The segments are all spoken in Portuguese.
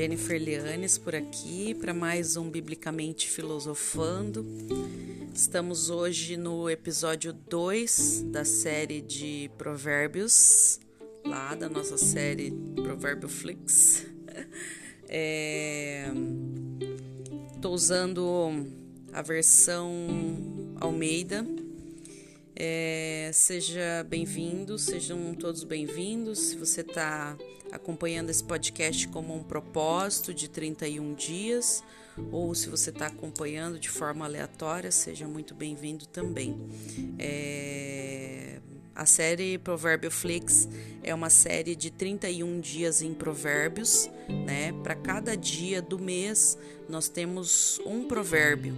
Jennifer Leanes por aqui para mais um Biblicamente Filosofando. Estamos hoje no episódio 2 da série de Provérbios, lá da nossa série Provérbio Flix. Estou é, usando a versão Almeida. É, seja bem-vindo, sejam todos bem-vindos. Se você está acompanhando esse podcast como um propósito de 31 dias, ou se você está acompanhando de forma aleatória, seja muito bem-vindo também. É... A série Provérbio Flix é uma série de 31 dias em provérbios, né? Para cada dia do mês nós temos um provérbio,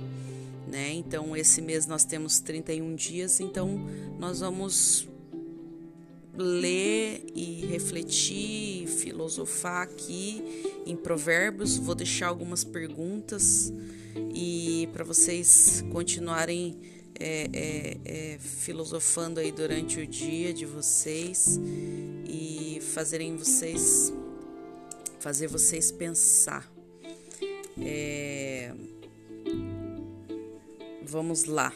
né? Então esse mês nós temos 31 dias, então nós vamos ler e refletir, filosofar aqui em Provérbios. Vou deixar algumas perguntas e para vocês continuarem é, é, é, filosofando aí durante o dia de vocês e fazerem vocês fazer vocês pensar. É, vamos lá,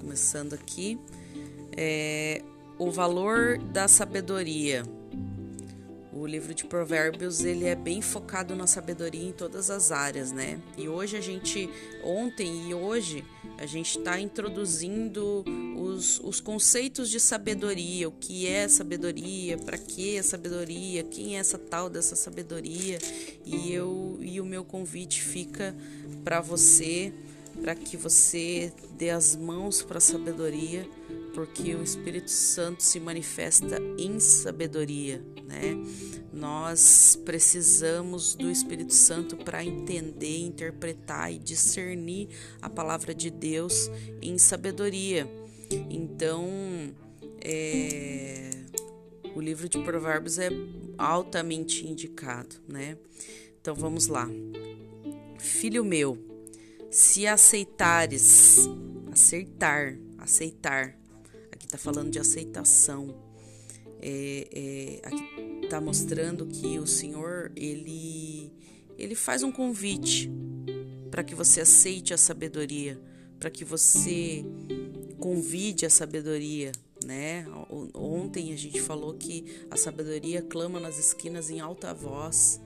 começando aqui. É, o valor da sabedoria. O livro de Provérbios ele é bem focado na sabedoria em todas as áreas, né? E hoje a gente, ontem e hoje, a gente está introduzindo os, os conceitos de sabedoria, o que é sabedoria, para que é sabedoria, quem é essa tal dessa sabedoria. E eu e o meu convite fica para você, para que você dê as mãos para a sabedoria porque o Espírito Santo se manifesta em sabedoria, né? Nós precisamos do Espírito Santo para entender, interpretar e discernir a palavra de Deus em sabedoria. Então, é, o livro de Provérbios é altamente indicado, né? Então vamos lá. Filho meu, se aceitares, aceitar, aceitar está falando de aceitação. É, é, aqui está mostrando que o Senhor ele, ele faz um convite para que você aceite a sabedoria, para que você convide a sabedoria, né? Ontem a gente falou que a sabedoria clama nas esquinas em alta voz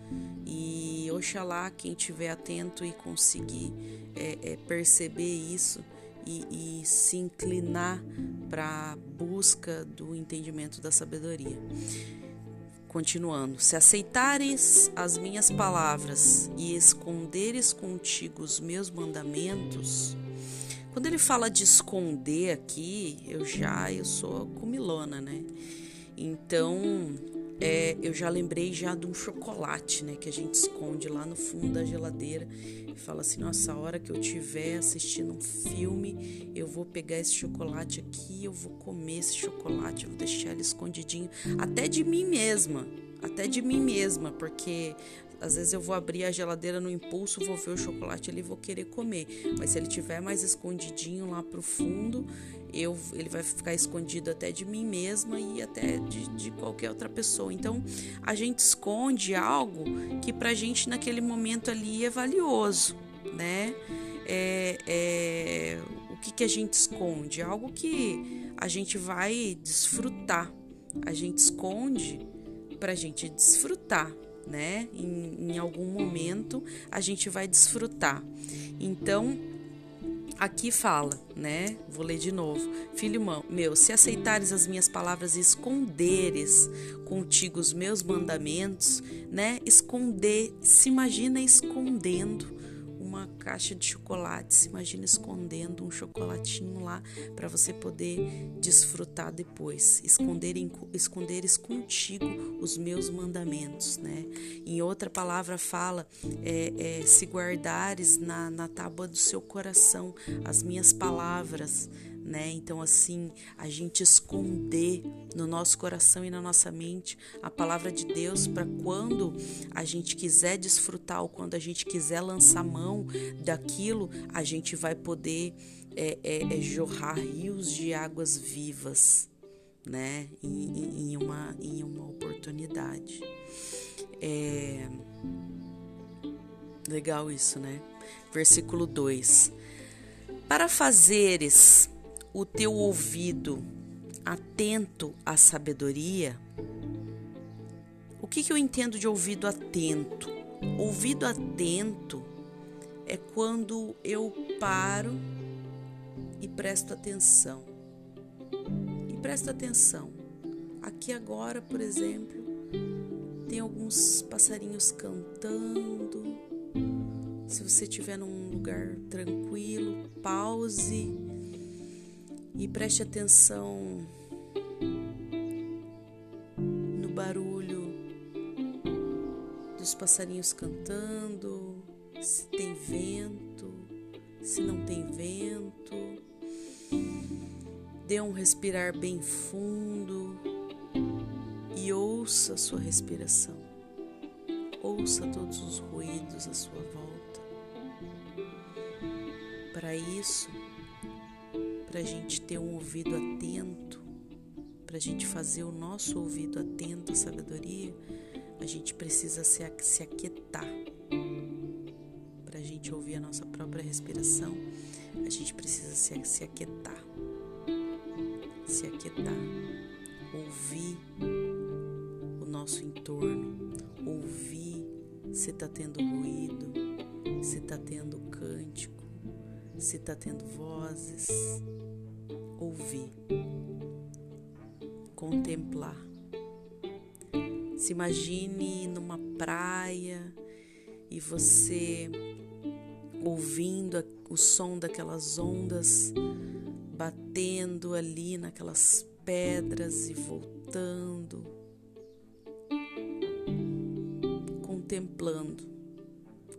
e oxalá quem estiver atento e conseguir é, é, perceber isso e, e se inclinar para a busca do entendimento da sabedoria. Continuando, se aceitares as minhas palavras e esconderes contigo os meus mandamentos, quando ele fala de esconder aqui, eu já eu sou comilona, né? Então, é, eu já lembrei já de um chocolate, né, que a gente esconde lá no fundo da geladeira e fala assim, nossa, a hora que eu estiver assistindo um filme, eu vou pegar esse chocolate aqui, eu vou comer esse chocolate, eu vou deixar ele escondidinho, até de mim mesma, até de mim mesma, porque às vezes eu vou abrir a geladeira no impulso, vou ver o chocolate ali e vou querer comer. Mas se ele tiver mais escondidinho lá pro fundo, eu, ele vai ficar escondido até de mim mesma e até de, de qualquer outra pessoa. Então a gente esconde algo que pra gente naquele momento ali é valioso, né? É, é, o que, que a gente esconde? Algo que a gente vai desfrutar. A gente esconde pra gente desfrutar né? Em, em algum momento a gente vai desfrutar. Então, aqui fala, né? Vou ler de novo. Filho meu, se aceitares as minhas palavras e esconderes contigo os meus mandamentos, né? Esconder, se imagina escondendo uma caixa de chocolates. Imagina escondendo um chocolatinho lá para você poder desfrutar depois. Esconderem, esconderes contigo os meus mandamentos, né? Em outra palavra fala, é, é, se guardares na, na tábua do seu coração as minhas palavras, né? Então, assim, a gente esconder no nosso coração e na nossa mente a palavra de Deus para quando a gente quiser desfrutar ou quando a gente quiser lançar mão daquilo, a gente vai poder é, é, é jorrar rios de águas vivas, né? Em, em uma, em uma oportunidade. É, Legal isso, né? Versículo 2: Para fazeres o teu ouvido atento à sabedoria, o que, que eu entendo de ouvido atento? Ouvido atento é quando eu paro e presto atenção. E presto atenção. Aqui agora, por exemplo, tem alguns passarinhos cantando. Se você estiver num lugar tranquilo, pause e preste atenção no barulho dos passarinhos cantando, se tem vento, se não tem vento. Dê um respirar bem fundo e ouça a sua respiração. Ouça todos os ruídos à sua volta. Para isso, para a gente ter um ouvido atento, para a gente fazer o nosso ouvido atento à sabedoria, a gente precisa se, se aquietar. Para a gente ouvir a nossa própria respiração, a gente precisa se, se aquietar. Se aquietar. Ouvir o nosso entorno. Ouvir se está tendo ruído, se está tendo cântico, se está tendo vozes. Ouvir. Contemplar se imagine numa praia e você ouvindo o som daquelas ondas batendo ali naquelas pedras e voltando, contemplando,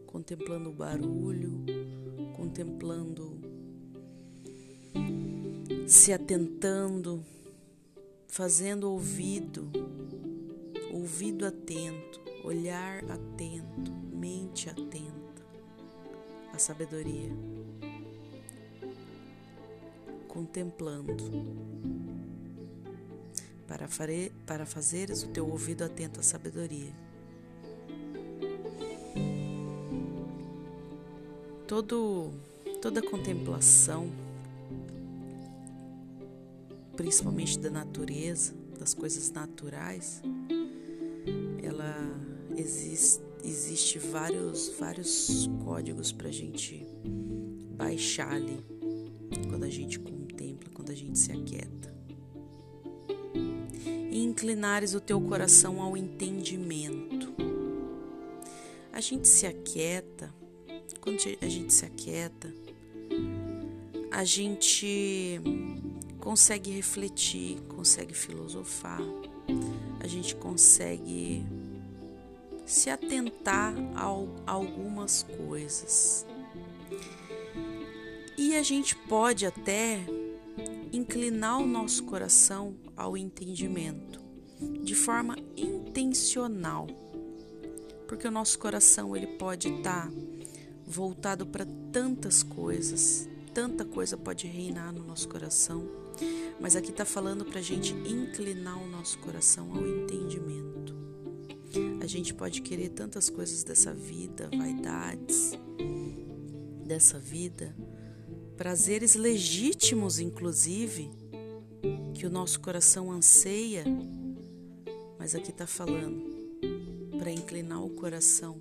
contemplando o barulho, contemplando, se atentando, fazendo ouvido ouvido atento, olhar atento, mente atenta, a sabedoria, contemplando, para, fare, para fazeres o teu ouvido atento à sabedoria. Todo, toda contemplação, principalmente da natureza, das coisas naturais, ela existe, existe vários, vários códigos para a gente baixar ali quando a gente contempla, quando a gente se aquieta. E inclinares o teu coração ao entendimento. A gente se aquieta, quando a gente se aquieta, a gente consegue refletir, consegue filosofar, a gente consegue se atentar a algumas coisas. E a gente pode até inclinar o nosso coração ao entendimento de forma intencional. Porque o nosso coração ele pode estar voltado para tantas coisas, tanta coisa pode reinar no nosso coração, mas aqui está falando para a gente inclinar o nosso coração ao entendimento. A gente pode querer tantas coisas dessa vida, vaidades dessa vida, prazeres legítimos, inclusive, que o nosso coração anseia, mas aqui está falando para inclinar o coração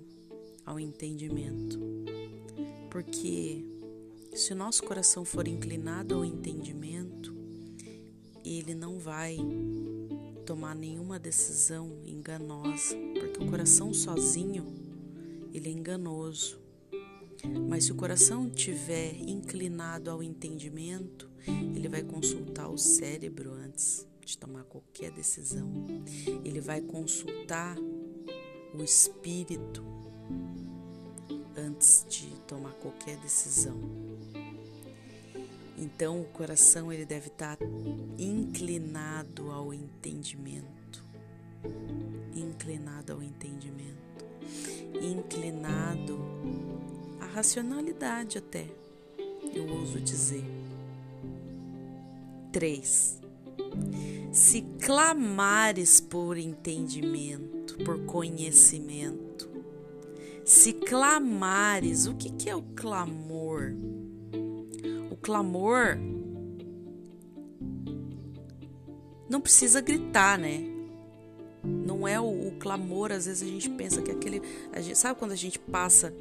ao entendimento. Porque se o nosso coração for inclinado ao entendimento, ele não vai tomar nenhuma decisão enganosa, porque o coração sozinho ele é enganoso. Mas se o coração tiver inclinado ao entendimento, ele vai consultar o cérebro antes de tomar qualquer decisão. Ele vai consultar o espírito antes de tomar qualquer decisão. Então o coração ele deve estar inclinado ao entendimento, inclinado ao entendimento, inclinado à racionalidade até, eu ouso dizer. 3. Se clamares por entendimento, por conhecimento, Se clamares, o que, que é o clamor? Clamor não precisa gritar, né? Não é o, o, clamor, às vezes a gente pensa que aquele. Gente, sabe quando a gente passa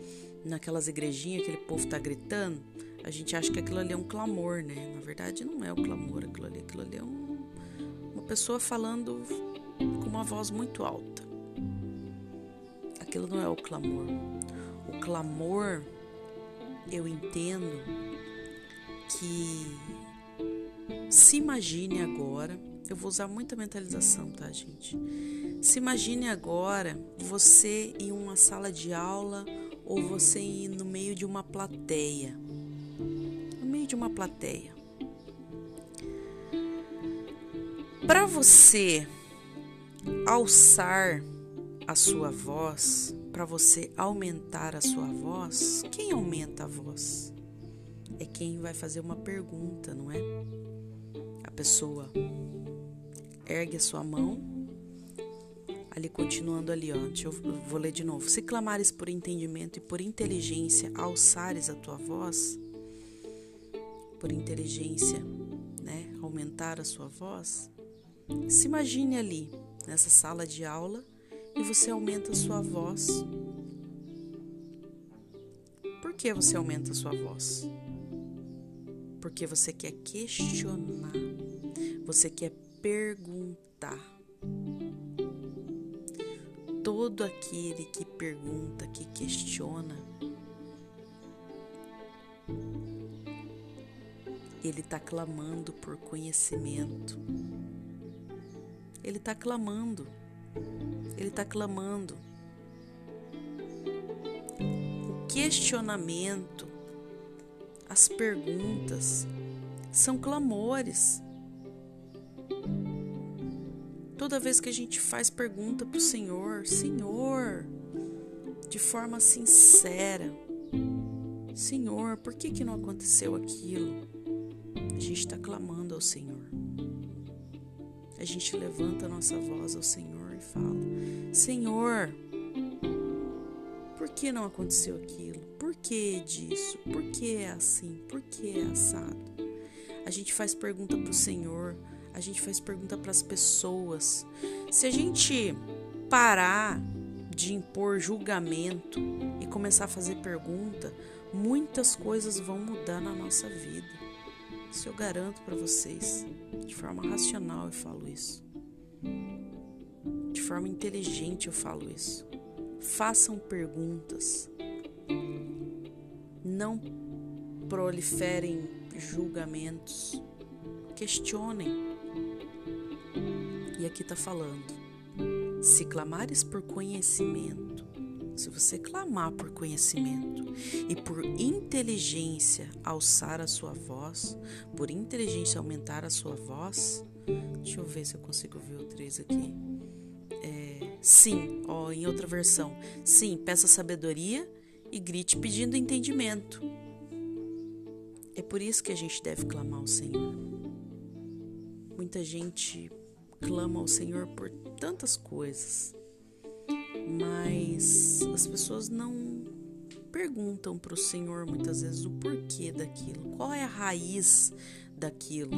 naquelas igrejinhas, aquele povo tá gritando? A gente acha que aquilo ali é um clamor, né? Na verdade, não é o clamor, aquilo ali, aquilo ali é um, uma pessoa falando com uma voz muito alta. Aquilo não é o clamor. O clamor, eu entendo que se imagine agora, eu vou usar muita mentalização, tá, gente? Se imagine agora você em uma sala de aula ou você no meio de uma plateia. No meio de uma plateia. Para você alçar a sua voz, para você aumentar a sua voz, quem aumenta a voz? É quem vai fazer uma pergunta, não é? A pessoa ergue a sua mão, ali continuando ali, ó, eu vou ler de novo. Se clamares por entendimento e por inteligência, alçares a tua voz, por inteligência, né, aumentar a sua voz, se imagine ali, nessa sala de aula, e você aumenta a sua voz. Por que você aumenta a sua voz? Porque você quer questionar, você quer perguntar. Todo aquele que pergunta, que questiona, ele está clamando por conhecimento. Ele está clamando. Ele está clamando. O questionamento, as perguntas, são clamores. Toda vez que a gente faz pergunta para o Senhor, Senhor, de forma sincera, Senhor, por que, que não aconteceu aquilo? A gente está clamando ao Senhor. A gente levanta a nossa voz ao Senhor e fala: Senhor, por que não aconteceu aquilo? Por que disso? Por que é assim? Por que é assado? A gente faz pergunta para o Senhor a gente faz pergunta para as pessoas. Se a gente parar de impor julgamento e começar a fazer pergunta, muitas coisas vão mudar na nossa vida. Isso eu garanto para vocês. De forma racional eu falo isso. De forma inteligente eu falo isso. Façam perguntas. Não proliferem julgamentos. Questionem. E aqui está falando: se clamares por conhecimento, se você clamar por conhecimento e por inteligência alçar a sua voz, por inteligência aumentar a sua voz, deixa eu ver se eu consigo ver o 3 aqui. É, sim, ó, em outra versão, sim, peça sabedoria e grite pedindo entendimento. É por isso que a gente deve clamar ao Senhor. Muita gente clama ao Senhor por tantas coisas, mas as pessoas não perguntam para o Senhor muitas vezes o porquê daquilo, qual é a raiz daquilo.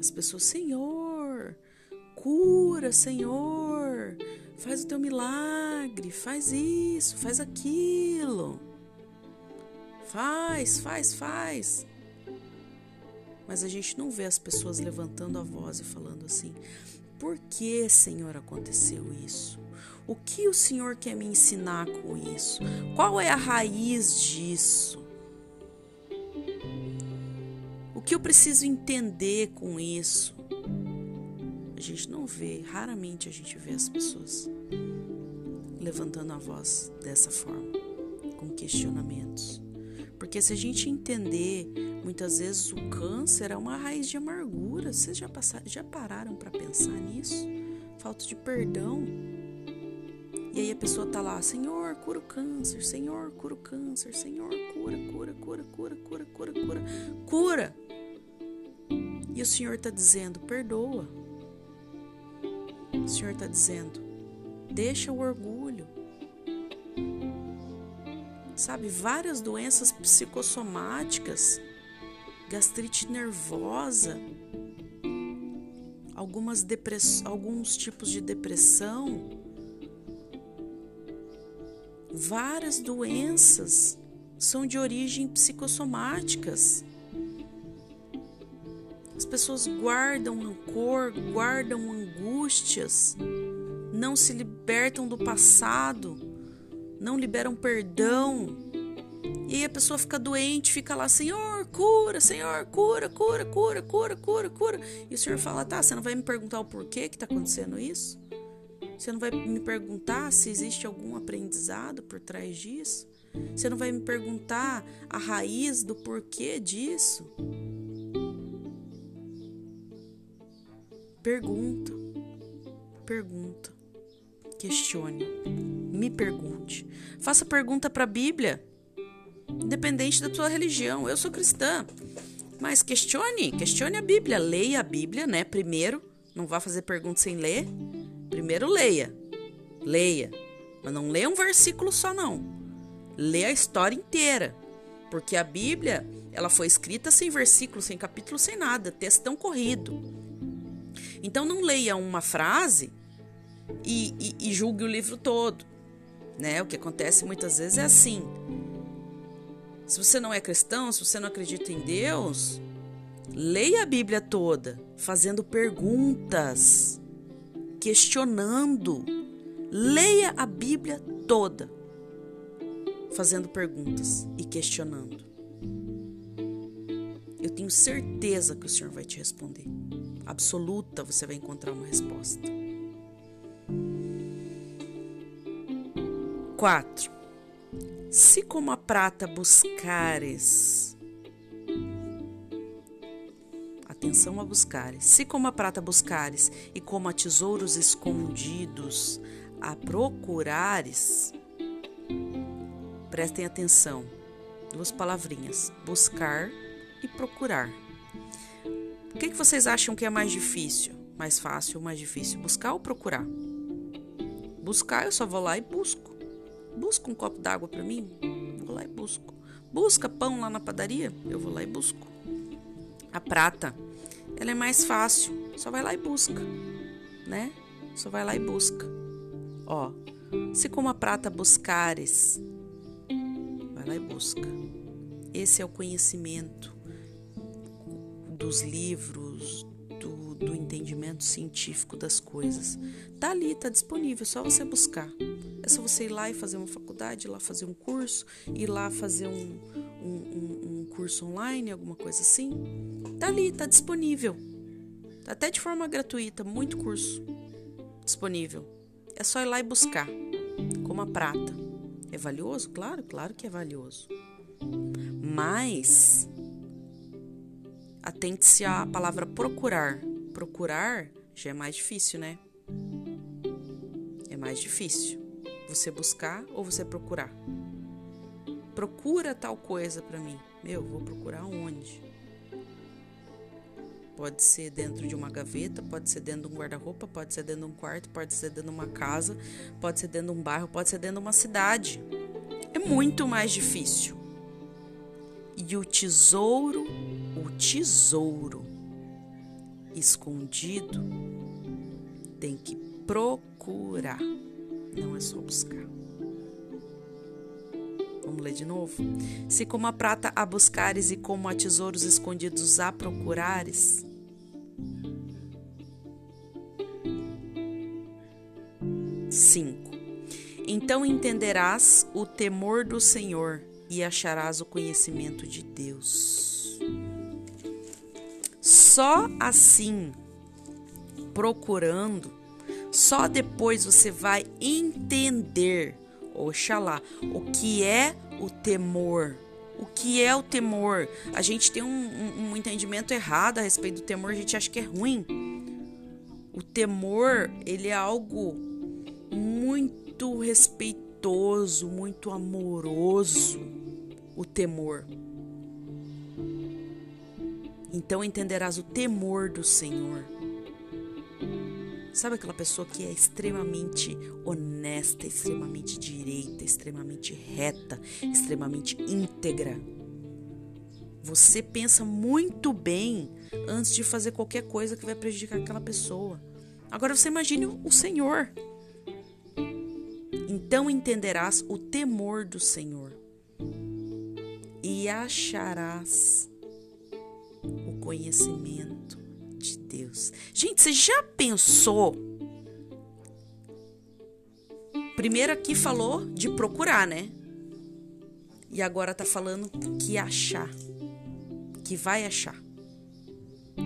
As pessoas, Senhor, cura, Senhor, faz o teu milagre, faz isso, faz aquilo. Faz, faz, faz. Mas a gente não vê as pessoas levantando a voz e falando assim: por que, Senhor, aconteceu isso? O que o Senhor quer me ensinar com isso? Qual é a raiz disso? O que eu preciso entender com isso? A gente não vê, raramente a gente vê as pessoas levantando a voz dessa forma, com questionamentos. Porque se a gente entender, muitas vezes o câncer é uma raiz de amargura. Vocês já, passaram, já pararam para pensar nisso? Falta de perdão. E aí a pessoa tá lá, Senhor, cura o câncer, Senhor, cura o câncer, Senhor, cura, cura, cura, cura, cura, cura, cura, cura. E o Senhor tá dizendo, perdoa. O Senhor tá dizendo, deixa o orgulho. sabe? Várias doenças psicossomáticas, gastrite nervosa, algumas depress... alguns tipos de depressão, várias doenças são de origem psicossomáticas. As pessoas guardam rancor, guardam angústias, não se libertam do passado, não liberam perdão. E aí a pessoa fica doente, fica lá, Senhor, cura, Senhor, cura, cura, cura, cura, cura, cura. E o Senhor fala, tá, você não vai me perguntar o porquê que está acontecendo isso? Você não vai me perguntar se existe algum aprendizado por trás disso? Você não vai me perguntar a raiz do porquê disso? Pergunta, pergunta, questione, me pergunte. Faça pergunta para a Bíblia, independente da tua religião. Eu sou cristã, mas questione, questione a Bíblia. Leia a Bíblia, né? Primeiro, não vá fazer pergunta sem ler. Primeiro leia, leia, mas não leia um versículo só não. Leia a história inteira, porque a Bíblia ela foi escrita sem versículo, sem capítulo, sem nada, textão corrido. Então não leia uma frase e, e, e julgue o livro todo. Né? O que acontece muitas vezes é assim. Se você não é cristão, se você não acredita em Deus, leia a Bíblia toda, fazendo perguntas, questionando. Leia a Bíblia toda, fazendo perguntas e questionando. Eu tenho certeza que o Senhor vai te responder absoluta, você vai encontrar uma resposta. 4. Se como a prata buscares, atenção a buscares, se como a prata buscares e como a tesouros escondidos a procurares, prestem atenção, duas palavrinhas, buscar e procurar. O que, que vocês acham que é mais difícil? Mais fácil ou mais difícil? Buscar ou procurar? Buscar, eu só vou lá e busco. Busca um copo d'água para mim? Vou lá e busco. Busca pão lá na padaria? Eu vou lá e busco. A prata, ela é mais fácil. Só vai lá e busca, né? Só vai lá e busca. Ó, se como a prata buscares, vai lá e busca. Esse é o conhecimento dos livros, do, do entendimento científico das coisas. Tá ali, tá disponível, é só você buscar. É só você ir lá e fazer uma faculdade, ir lá fazer um curso, ir lá fazer um, um, um, um curso online, alguma coisa assim. Tá ali, tá disponível. Até de forma gratuita, muito curso disponível. É só ir lá e buscar, como a prata. É valioso? Claro, claro que é valioso. Mas Atente-se à palavra procurar. Procurar já é mais difícil, né? É mais difícil. Você buscar ou você procurar? Procura tal coisa para mim. Meu, vou procurar onde? Pode ser dentro de uma gaveta, pode ser dentro de um guarda-roupa, pode ser dentro de um quarto, pode ser dentro de uma casa, pode ser dentro de um bairro, pode ser dentro de uma cidade. É muito mais difícil. E o tesouro o tesouro escondido tem que procurar, não é só buscar. Vamos ler de novo? Se como a prata a buscares e como a tesouros escondidos a procurares. Cinco. Então entenderás o temor do Senhor e acharás o conhecimento de Deus. Só assim, procurando, só depois você vai entender, oxalá, o que é o temor. O que é o temor? A gente tem um, um, um entendimento errado a respeito do temor, a gente acha que é ruim. O temor, ele é algo muito respeitoso, muito amoroso. O temor. Então entenderás o temor do Senhor. Sabe aquela pessoa que é extremamente honesta, extremamente direita, extremamente reta, extremamente íntegra? Você pensa muito bem antes de fazer qualquer coisa que vai prejudicar aquela pessoa. Agora você imagine o Senhor. Então entenderás o temor do Senhor e acharás o conhecimento Deus. Gente, você já pensou? Primeiro aqui falou de procurar, né? E agora tá falando que achar. Que vai achar.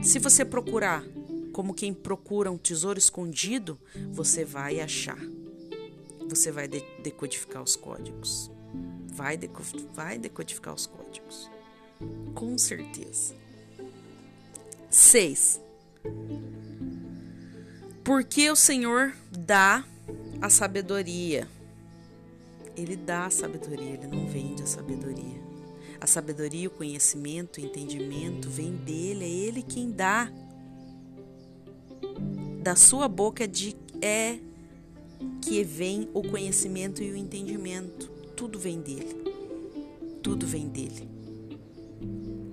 Se você procurar como quem procura um tesouro escondido, você vai achar. Você vai decodificar os códigos vai, deco vai decodificar os códigos. Com certeza. 6. Porque o Senhor dá a sabedoria. Ele dá a sabedoria, ele não vende a sabedoria. A sabedoria, o conhecimento, o entendimento vem dele, é ele quem dá. Da sua boca de, é que vem o conhecimento e o entendimento tudo vem dele. Tudo vem dele.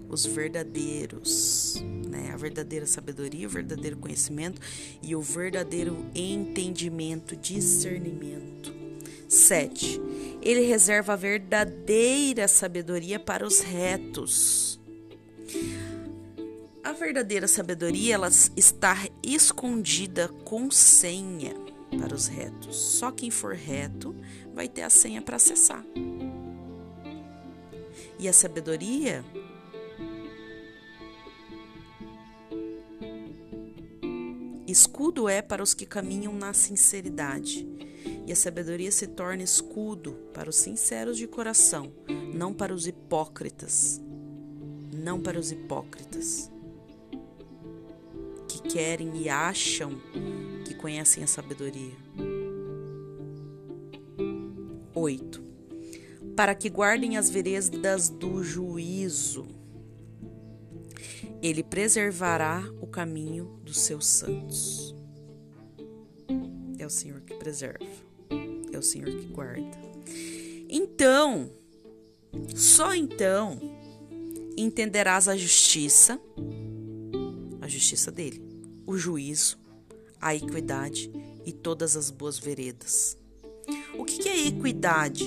Os verdadeiros, né? A verdadeira sabedoria, o verdadeiro conhecimento e o verdadeiro entendimento, discernimento. 7. Ele reserva a verdadeira sabedoria para os retos. A verdadeira sabedoria ela está escondida com senha para os retos. Só quem for reto vai ter a senha para acessar. E a sabedoria Escudo é para os que caminham na sinceridade, e a sabedoria se torna escudo para os sinceros de coração, não para os hipócritas. Não para os hipócritas que querem e acham que conhecem a sabedoria. 8. Para que guardem as veredas do juízo, ele preservará o caminho dos seus santos. É o Senhor que preserva, é o Senhor que guarda. Então, só então entenderás a justiça, a justiça dele, o juízo, a equidade e todas as boas veredas. O que é equidade?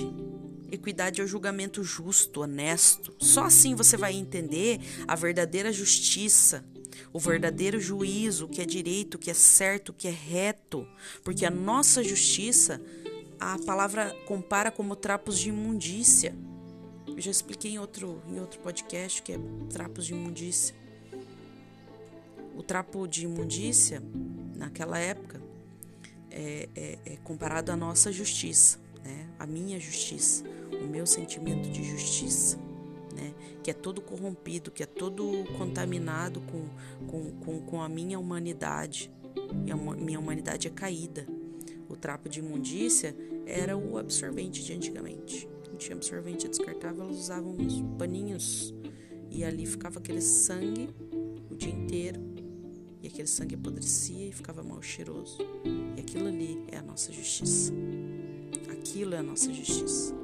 Equidade é o julgamento justo, honesto. Só assim você vai entender a verdadeira justiça, o verdadeiro juízo, o que é direito, o que é certo, o que é reto. Porque a nossa justiça, a palavra compara como trapos de imundícia. Eu já expliquei em outro, em outro podcast que é trapos de imundícia. O trapo de imundícia, naquela época, é, é, é comparado à nossa justiça, né? A minha justiça, o meu sentimento de justiça, né? Que é todo corrompido, que é todo contaminado com, com, com, com a minha humanidade. E a minha humanidade é caída. O trapo de imundícia era o absorvente de antigamente. Não tinha absorvente descartável, elas usavam uns paninhos e ali ficava aquele sangue o dia inteiro e aquele sangue apodrecia e ficava mal cheiroso. E aquilo ali é a nossa justiça. Aquilo é a nossa justiça.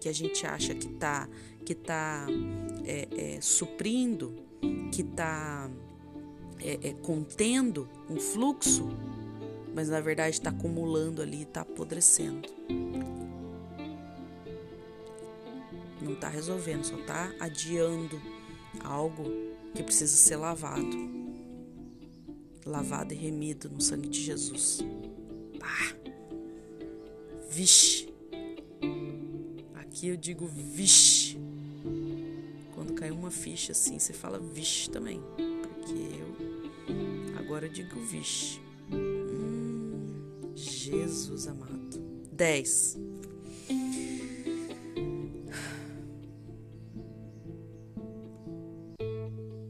Que a gente acha que está que tá, é, é, suprindo, que está é, é, contendo um fluxo, mas na verdade está acumulando ali, está apodrecendo. Não está resolvendo, só está adiando algo que precisa ser lavado. Lavado e remido no sangue de Jesus. Ah, vixe. Aqui eu digo vixe. Quando cai uma ficha assim, você fala vixe também. Porque eu agora eu digo vixe. Hum, Jesus amado. 10.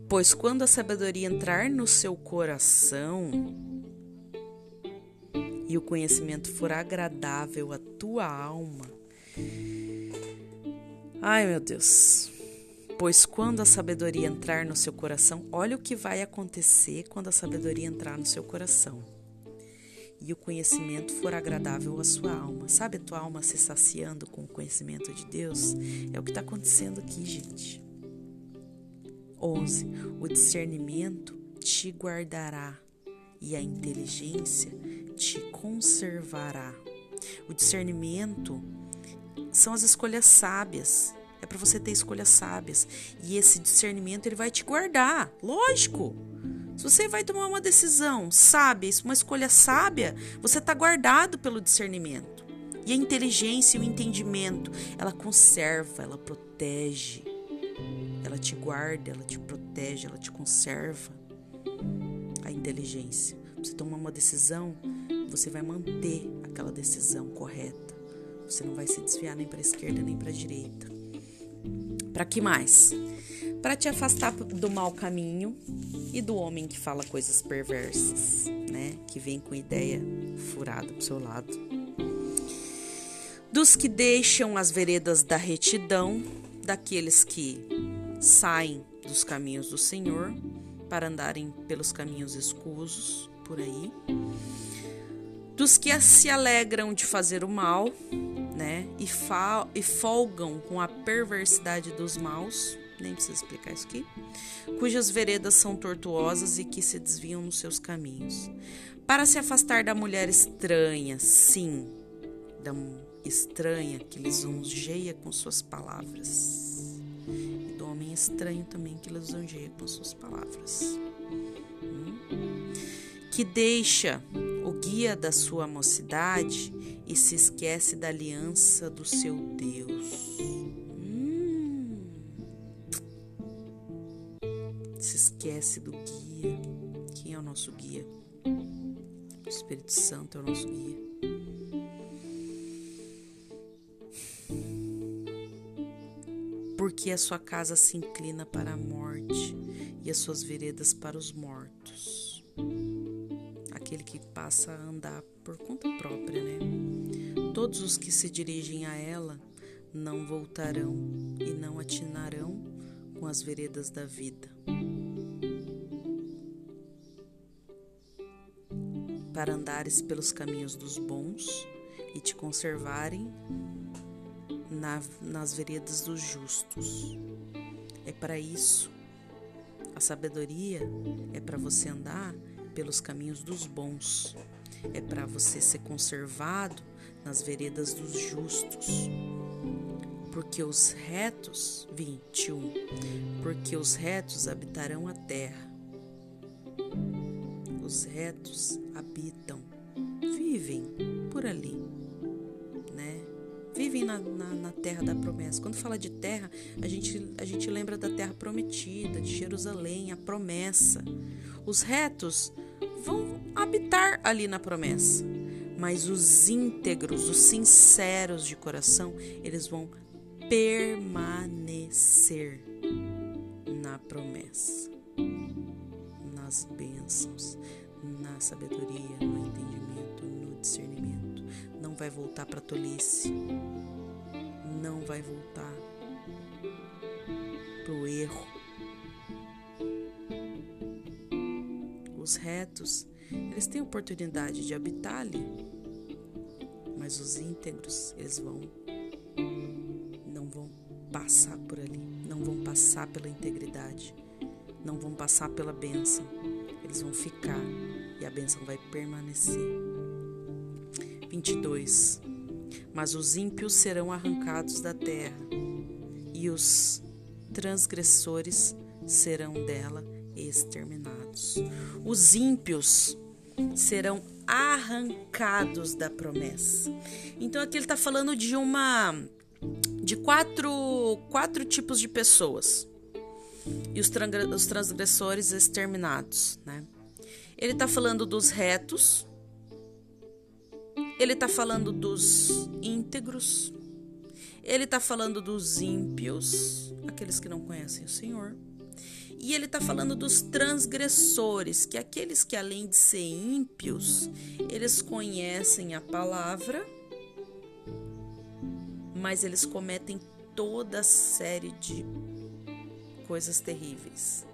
Pois quando a sabedoria entrar no seu coração e o conhecimento for agradável à tua alma, ai meu Deus, Pois quando a sabedoria entrar no seu coração, olha o que vai acontecer quando a sabedoria entrar no seu coração. E o conhecimento for agradável à sua alma. Sabe a tua alma se saciando com o conhecimento de Deus? É o que está acontecendo aqui, gente. 11. O discernimento te guardará e a inteligência te conservará. O discernimento são as escolhas sábias. É para você ter escolhas sábias. E esse discernimento ele vai te guardar. Lógico. Se você vai tomar uma decisão sábia, uma escolha sábia, você está guardado pelo discernimento. E a inteligência e o entendimento, ela conserva, ela protege. Ela te guarda, ela te protege, ela te conserva. A inteligência. Você toma uma decisão, você vai manter aquela decisão correta. Você não vai se desviar nem para a esquerda nem para a direita. Para que mais? Para te afastar do mau caminho e do homem que fala coisas perversas, né? Que vem com ideia furada pro seu lado. Dos que deixam as veredas da retidão, daqueles que saem dos caminhos do Senhor para andarem pelos caminhos escusos por aí dos que se alegram de fazer o mal, né? E, e folgam com a perversidade dos maus, nem precisa explicar isso aqui, cujas veredas são tortuosas e que se desviam nos seus caminhos. Para se afastar da mulher estranha, sim, da estranha que lisonjeia com suas palavras, e do homem estranho também que lisonjeia com suas palavras. Que deixa o guia da sua mocidade e se esquece da aliança do seu Deus. Hum. Se esquece do guia. Quem é o nosso guia? O Espírito Santo é o nosso guia. Porque a sua casa se inclina para a morte e as suas veredas para os mortos aquele que passa a andar por conta própria, né? Todos os que se dirigem a ela não voltarão e não atinarão com as veredas da vida. Para andares pelos caminhos dos bons e te conservarem na, nas veredas dos justos. É para isso. A sabedoria é para você andar pelos caminhos dos bons. É para você ser conservado nas veredas dos justos. Porque os retos, 21, porque os retos habitarão a terra. Os retos habitam, vivem por ali, né? Vivem na, na, na terra da promessa. Quando fala de terra, a gente, a gente lembra da terra prometida, de Jerusalém, a promessa. Os retos vão habitar ali na promessa. Mas os íntegros, os sinceros de coração, eles vão permanecer na promessa, nas bênçãos, na sabedoria, no entendimento, no discernimento. Não vai voltar para tolice, não vai voltar para o erro, os retos, eles têm oportunidade de habitar ali. Mas os íntegros, eles vão não vão passar por ali, não vão passar pela integridade, não vão passar pela bênção. Eles vão ficar e a bênção vai permanecer. 22. Mas os ímpios serão arrancados da terra, e os transgressores serão dela exterminados. Os ímpios serão arrancados da promessa. Então aqui ele está falando de uma de quatro, quatro tipos de pessoas e os, os transgressores exterminados, né? Ele está falando dos retos, ele está falando dos íntegros, ele está falando dos ímpios, aqueles que não conhecem o Senhor, e ele está falando dos transgressores, que aqueles que além de ser ímpios, eles conhecem a palavra, mas eles cometem toda série de coisas terríveis.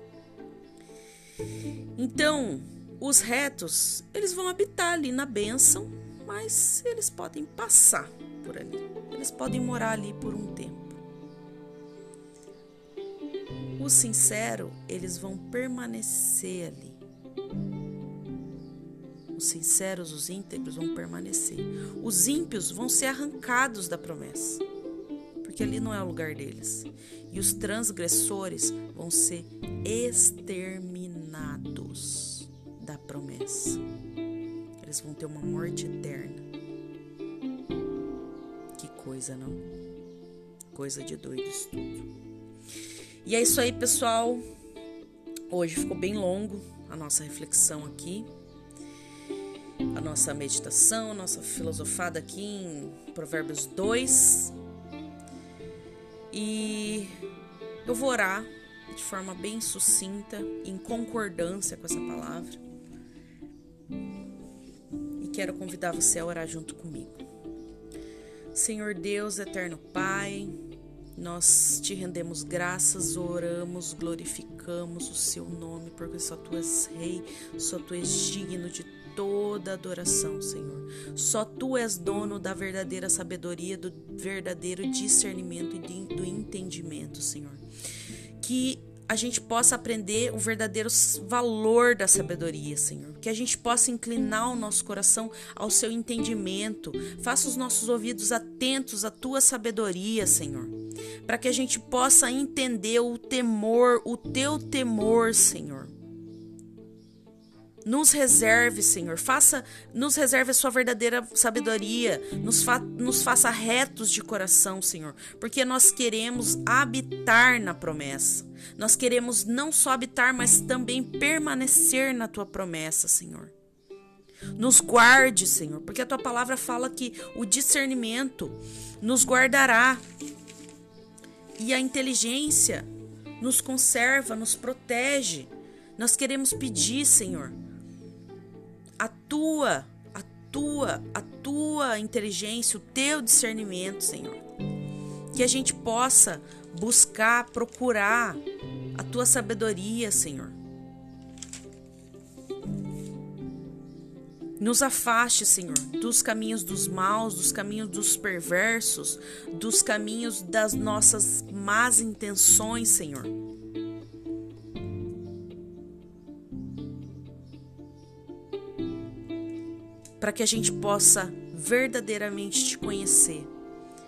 Então, os retos, eles vão habitar ali na bênção, mas eles podem passar por ali. Eles podem morar ali por um tempo. O sincero, eles vão permanecer ali. Os sinceros, os íntegros vão permanecer. Os ímpios vão ser arrancados da promessa, porque ali não é o lugar deles. E os transgressores vão ser exterminados da promessa. Eles vão ter uma morte eterna. Que coisa, não? Coisa de doido isso tudo. E é isso aí, pessoal. Hoje ficou bem longo a nossa reflexão aqui a nossa meditação, a nossa filosofada aqui em Provérbios 2. E eu vou orar de forma bem sucinta, em concordância com essa palavra. E quero convidar você a orar junto comigo. Senhor Deus, eterno Pai, nós te rendemos graças, oramos, glorificamos o seu nome, porque só tu és rei, só tu és digno de toda adoração, Senhor. Só tu és dono da verdadeira sabedoria, do verdadeiro discernimento e do entendimento, Senhor. Que a gente possa aprender o verdadeiro valor da sabedoria, Senhor. Que a gente possa inclinar o nosso coração ao seu entendimento. Faça os nossos ouvidos atentos à tua sabedoria, Senhor. Para que a gente possa entender o temor, o teu temor, Senhor. Nos reserve, Senhor. Faça, nos reserve a sua verdadeira sabedoria. Nos, fa, nos faça retos de coração, Senhor. Porque nós queremos habitar na promessa. Nós queremos não só habitar, mas também permanecer na tua promessa, Senhor. Nos guarde, Senhor, porque a tua palavra fala que o discernimento nos guardará e a inteligência nos conserva, nos protege. Nós queremos pedir, Senhor, a tua, a tua, a tua inteligência, o teu discernimento, Senhor. Que a gente possa buscar, procurar a tua sabedoria, Senhor. Nos afaste, Senhor, dos caminhos dos maus, dos caminhos dos perversos, dos caminhos das nossas más intenções, Senhor. Para que a gente possa verdadeiramente te conhecer,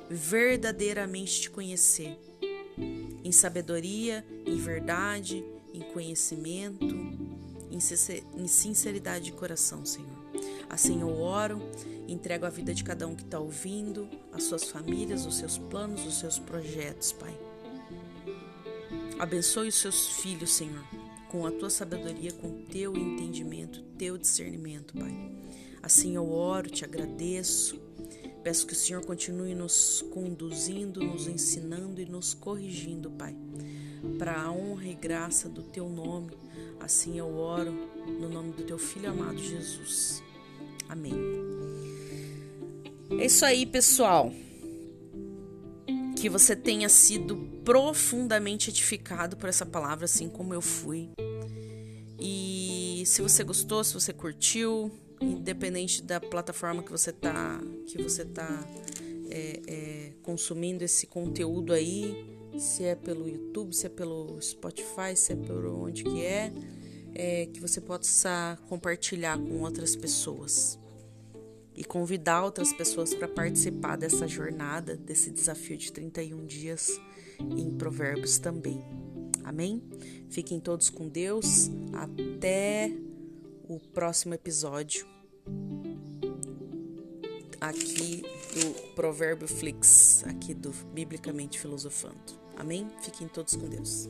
verdadeiramente te conhecer em sabedoria, em verdade, em conhecimento, em sinceridade de coração, Senhor. Assim eu oro, entrego a vida de cada um que está ouvindo, as suas famílias, os seus planos, os seus projetos, Pai. Abençoe os seus filhos, Senhor, com a tua sabedoria, com o teu entendimento, teu discernimento, Pai. Assim eu oro, te agradeço. Peço que o Senhor continue nos conduzindo, nos ensinando e nos corrigindo, Pai, para a honra e graça do teu nome. Assim eu oro no nome do teu filho amado Jesus. Amém. É isso aí, pessoal. Que você tenha sido profundamente edificado por essa palavra, assim como eu fui. E se você gostou, se você curtiu, independente da plataforma que você tá, que você tá é, é, consumindo esse conteúdo aí, se é pelo YouTube, se é pelo Spotify, se é por onde que é, é que você possa compartilhar com outras pessoas e convidar outras pessoas para participar dessa jornada, desse desafio de 31 dias em Provérbios também. Amém? Fiquem todos com Deus. Até o próximo episódio aqui do Provérbio Flix, aqui do Biblicamente Filosofando. Amém? Fiquem todos com Deus.